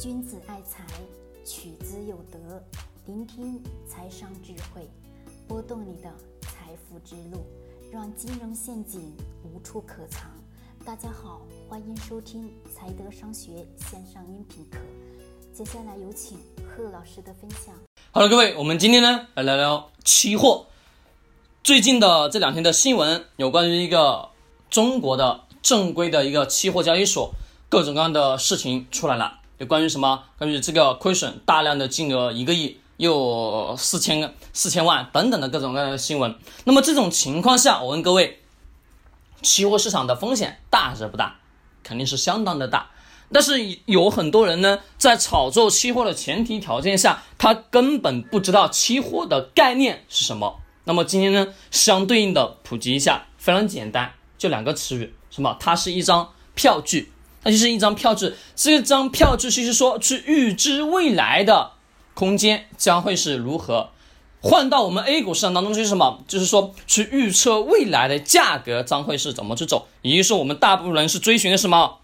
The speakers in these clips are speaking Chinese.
君子爱财，取之有德。聆听财商智慧，拨动你的财富之路，让金融陷阱无处可藏。大家好，欢迎收听财德商学线上音频课。接下来有请贺老师的分享。好了，各位，我们今天呢来聊聊期货。最近的这两天的新闻，有关于一个中国的正规的一个期货交易所，各种各样的事情出来了。有关于什么？关于这个亏损大量的金额一个亿，又四千四千万等等的各种各样的新闻。那么这种情况下，我问各位，期货市场的风险大还是不大？肯定是相当的大。但是有很多人呢，在炒作期货的前提条件下，他根本不知道期货的概念是什么。那么今天呢，相对应的普及一下，非常简单，就两个词语，什么？它是一张票据。它就是一张票据，这张票据就是说去预知未来的空间将会是如何。换到我们 A 股市场当中就是什么？就是说去预测未来的价格将会是怎么去走。也就是，我们大部分人是追寻的什么？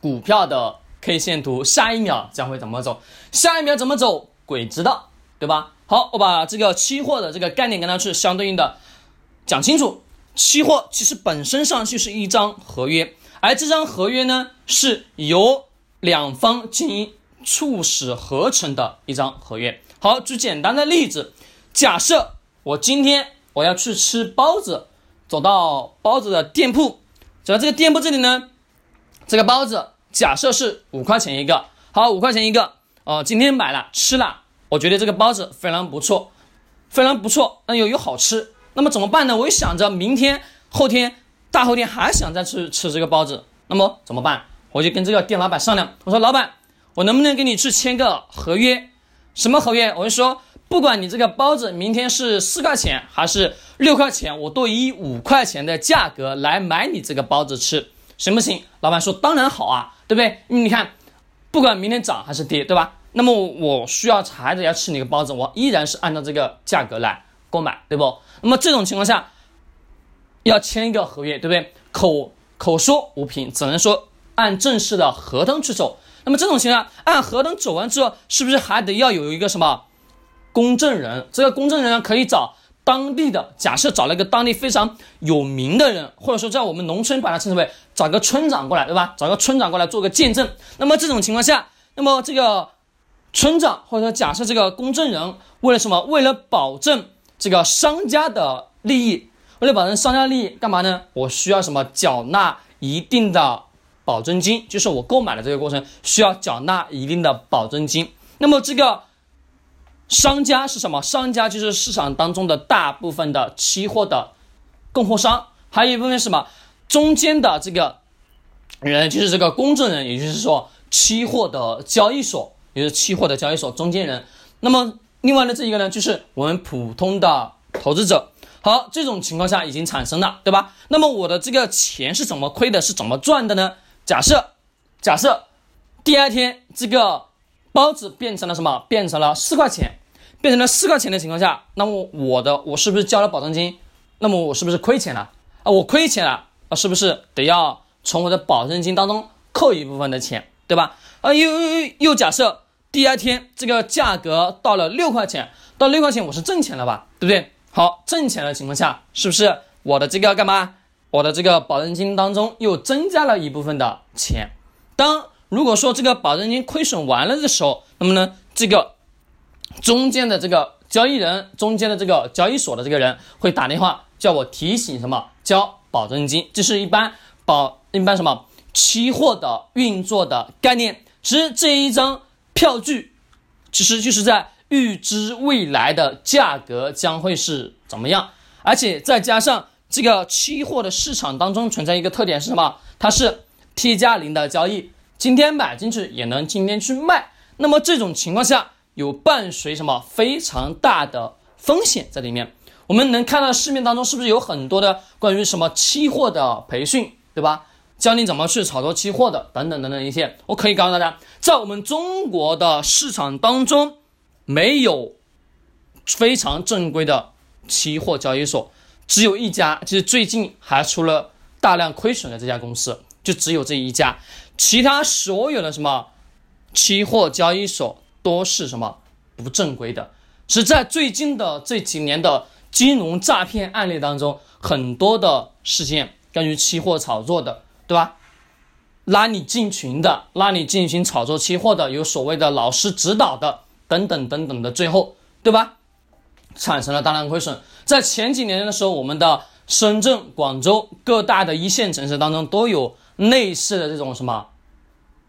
股票的 K 线图，下一秒将会怎么走？下一秒怎么走？鬼知道，对吧？好，我把这个期货的这个概念跟它去相对应的讲清楚。期货其实本身上就是一张合约。而这张合约呢，是由两方进行促使合成的一张合约。好，举简单的例子，假设我今天我要去吃包子，走到包子的店铺，走到这个店铺这里呢，这个包子假设是五块钱一个，好，五块钱一个，哦，今天买了吃了，我觉得这个包子非常不错，非常不错，那又又好吃，那么怎么办呢？我又想着明天、后天。大后天还想再去吃这个包子，那么怎么办？我就跟这个店老板商量，我说老板，我能不能跟你去签个合约？什么合约？我就说，不管你这个包子明天是四块钱还是六块钱，我都以五块钱的价格来买你这个包子吃，行不行？老板说当然好啊，对不对？你看，不管明天涨还是跌，对吧？那么我需要孩子要吃你的包子，我依然是按照这个价格来购买，对不？那么这种情况下。要签一个合约，对不对？口口说无凭，只能说按正式的合同去走。那么这种情况，按合同走完之后，是不是还得要有一个什么公证人？这个公证人可以找当地的，假设找了一个当地非常有名的人，或者说在我们农村把它称之为找个村长过来，对吧？找个村长过来做个见证。那么这种情况下，那么这个村长或者说假设这个公证人为了什么？为了保证这个商家的利益。为了保证商家利益，干嘛呢？我需要什么？缴纳一定的保证金，就是我购买的这个过程需要缴纳一定的保证金。那么这个商家是什么？商家就是市场当中的大部分的期货的供货商，还有一部分什么？中间的这个人就是这个公证人，也就是说期货的交易所，也就是期货的交易所中间人。那么另外的这一个呢，就是我们普通的投资者。好，这种情况下已经产生了，对吧？那么我的这个钱是怎么亏的？是怎么赚的呢？假设，假设第二天这个包子变成了什么？变成了四块钱，变成了四块钱的情况下，那么我的我是不是交了保证金？那么我是不是亏钱了啊？我亏钱了啊？是不是得要从我的保证金当中扣一部分的钱，对吧？啊，又又又假设第二天这个价格到了六块钱，到六块钱我是挣钱了吧？对不对？好，挣钱的情况下，是不是我的这个干嘛？我的这个保证金当中又增加了一部分的钱。当如果说这个保证金亏损完了的时候，那么呢，这个中间的这个交易人，中间的这个交易所的这个人会打电话叫我提醒什么交保证金。这是一般保一般什么期货的运作的概念。其实这一张票据，其实就是在。预知未来的价格将会是怎么样，而且再加上这个期货的市场当中存在一个特点是什么？它是 T 加零的交易，今天买进去也能今天去卖。那么这种情况下有伴随什么非常大的风险在里面？我们能看到市面当中是不是有很多的关于什么期货的培训，对吧？教你怎么去炒作期货的等等等等一些。我可以告诉大家，在我们中国的市场当中。没有非常正规的期货交易所，只有一家，就是最近还出了大量亏损的这家公司，就只有这一家，其他所有的什么期货交易所都是什么不正规的。是在最近的这几年的金融诈骗案例当中，很多的事件关于期货炒作的，对吧？拉你进群的，拉你进行炒作期货的，有所谓的老师指导的，等等等等的，最后，对吧？产生了大量亏损。在前几年的时候，我们的深圳、广州各大的一线城市当中都有类似的这种什么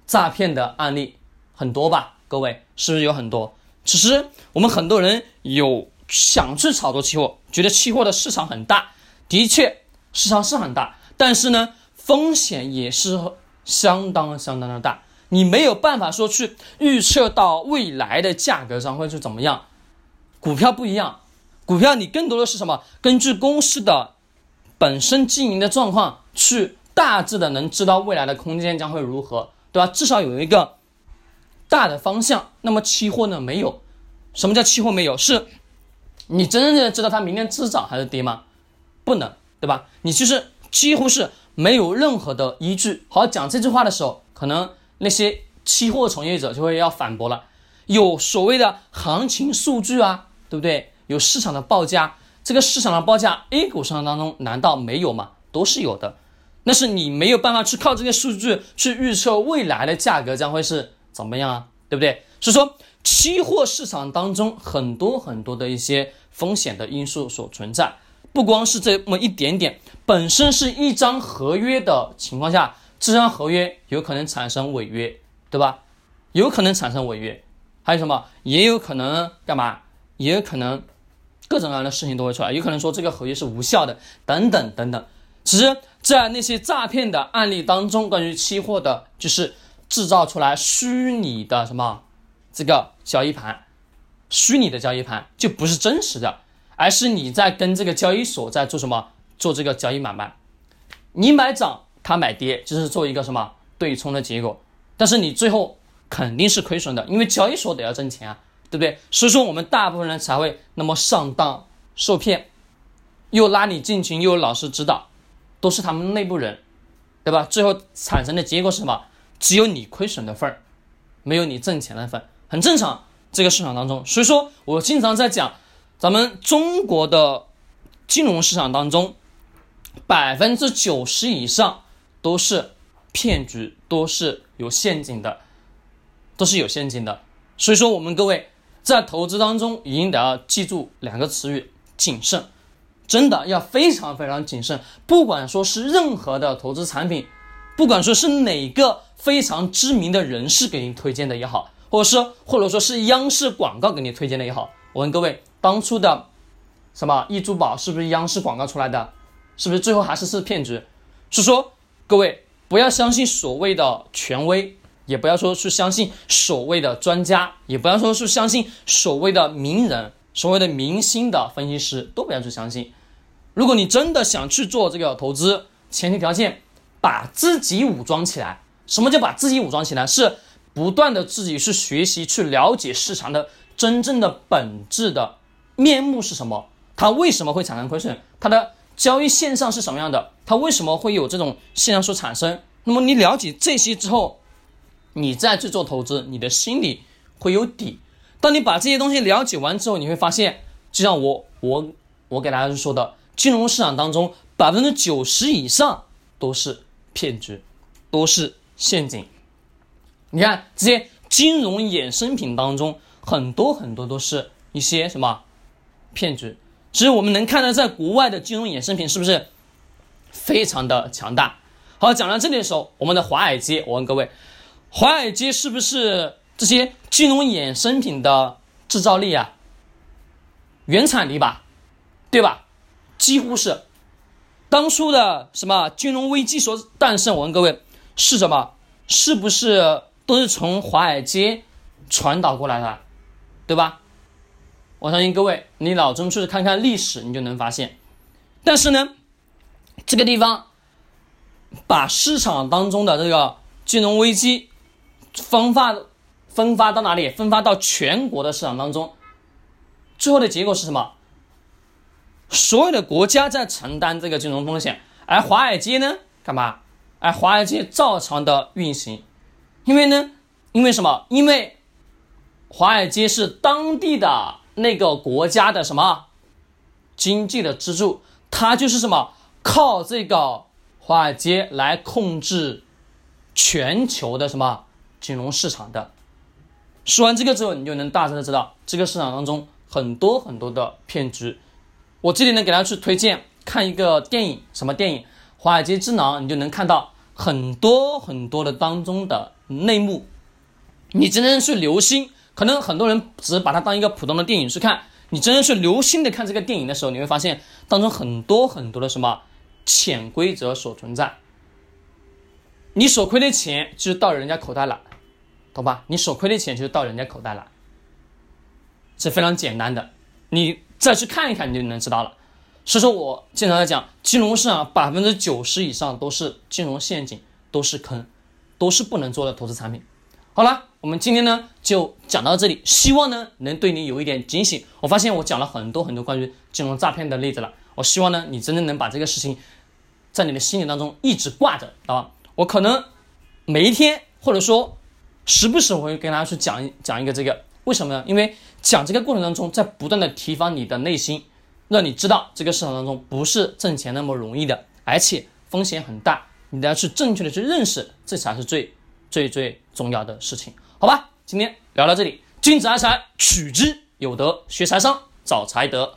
诈骗的案例，很多吧？各位是不是有很多？其实我们很多人有想去炒作期货，觉得期货的市场很大，的确市场是很大，但是呢，风险也是。相当相当的大，你没有办法说去预测到未来的价格上会是怎么样。股票不一样，股票你更多的是什么？根据公司的本身经营的状况，去大致的能知道未来的空间将会如何，对吧？至少有一个大的方向。那么期货呢？没有。什么叫期货没有？是你真正的知道它明天是涨还是跌吗？不能，对吧？你其实几乎是。没有任何的依据。好讲这句话的时候，可能那些期货从业者就会要反驳了。有所谓的行情数据啊，对不对？有市场的报价，这个市场的报价，A 股市场当中难道没有吗？都是有的。那是你没有办法去靠这些数据去预测未来的价格将会是怎么样啊，对不对？所以说，期货市场当中很多很多的一些风险的因素所存在。不光是这么一点点，本身是一张合约的情况下，这张合约有可能产生违约，对吧？有可能产生违约，还有什么？也有可能干嘛？也有可能各种各样的事情都会出来，有可能说这个合约是无效的，等等等等。其实，在那些诈骗的案例当中，关于期货的，就是制造出来虚拟的什么这个交易盘，虚拟的交易盘就不是真实的。而是你在跟这个交易所在做什么？做这个交易买卖，你买涨，他买跌，就是做一个什么对冲的结果。但是你最后肯定是亏损的，因为交易所得要挣钱啊，对不对？所以说我们大部分人才会那么上当受骗，又拉你进群，又有老师指导，都是他们内部人，对吧？最后产生的结果是什么？只有你亏损的份儿，没有你挣钱的份，很正常。这个市场当中，所以说我经常在讲。咱们中国的金融市场当中，百分之九十以上都是骗局，都是有陷阱的，都是有陷阱的。所以说，我们各位在投资当中一定得要记住两个词语：谨慎。真的要非常非常谨慎。不管说是任何的投资产品，不管说是哪个非常知名的人士给你推荐的也好，或者是或者说是央视广告给你推荐的也好，我问各位。当初的什么易珠宝是不是央视广告出来的？是不是最后还是是骗局？是说各位不要相信所谓的权威，也不要说去相信所谓的专家，也不要说是相信所谓的名人、所谓的明星的分析师，都不要去相信。如果你真的想去做这个投资，前提条件把自己武装起来。什么叫把自己武装起来？是不断的自己去学习，去了解市场的真正的本质的。面目是什么？它为什么会产生亏损？它的交易现象是什么样的？它为什么会有这种现象所产生？那么你了解这些之后，你再去做投资，你的心里会有底。当你把这些东西了解完之后，你会发现，就像我我我给大家说的，金融市场当中百分之九十以上都是骗局，都是陷阱。你看这些金融衍生品当中，很多很多都是一些什么？骗局，其实我们能看到，在国外的金融衍生品是不是非常的强大？好，讲到这里的时候，我们的华尔街，我问各位，华尔街是不是这些金融衍生品的制造力啊？原产地吧，对吧？几乎是。当初的什么金融危机所诞生，我问各位，是什么？是不是都是从华尔街传导过来的？对吧？我相信各位，你脑中去看看历史，你就能发现。但是呢，这个地方把市场当中的这个金融危机分发分发到哪里？分发到全国的市场当中，最后的结果是什么？所有的国家在承担这个金融风险，而华尔街呢，干嘛？而华尔街照常的运行，因为呢，因为什么？因为华尔街是当地的那个国家的什么经济的支柱，它就是什么靠这个华尔街来控制全球的什么金融市场的。说完这个之后，你就能大致的知道这个市场当中很多很多的骗局。我这里呢给大家去推荐看一个电影，什么电影？《华尔街之狼》，你就能看到很多很多的当中的内幕。你真正去留心，可能很多人只是把它当一个普通的电影去看。你真正去留心的看这个电影的时候，你会发现当中很多很多的什么潜规则所存在。你所亏的钱就到人家口袋了。懂吧？你所亏的钱就到人家口袋了，是非常简单的。你再去看一看，你就能知道了。所以说我经常在讲，金融市场百分之九十以上都是金融陷阱，都是坑，都是不能做的投资产品。好了，我们今天呢就讲到这里，希望呢能对你有一点警醒。我发现我讲了很多很多关于金融诈骗的例子了，我希望呢你真正能把这个事情在你的心里当中一直挂着，知道吧？我可能每一天或者说。时不时我会跟大家去讲一讲一个这个，为什么呢？因为讲这个过程当中，在不断的提防你的内心，让你知道这个市场当中不是挣钱那么容易的，而且风险很大，你都要去正确的去认识，这才是最最最重要的事情，好吧？今天聊到这里，君子爱财，取之有德，学财商，找财德。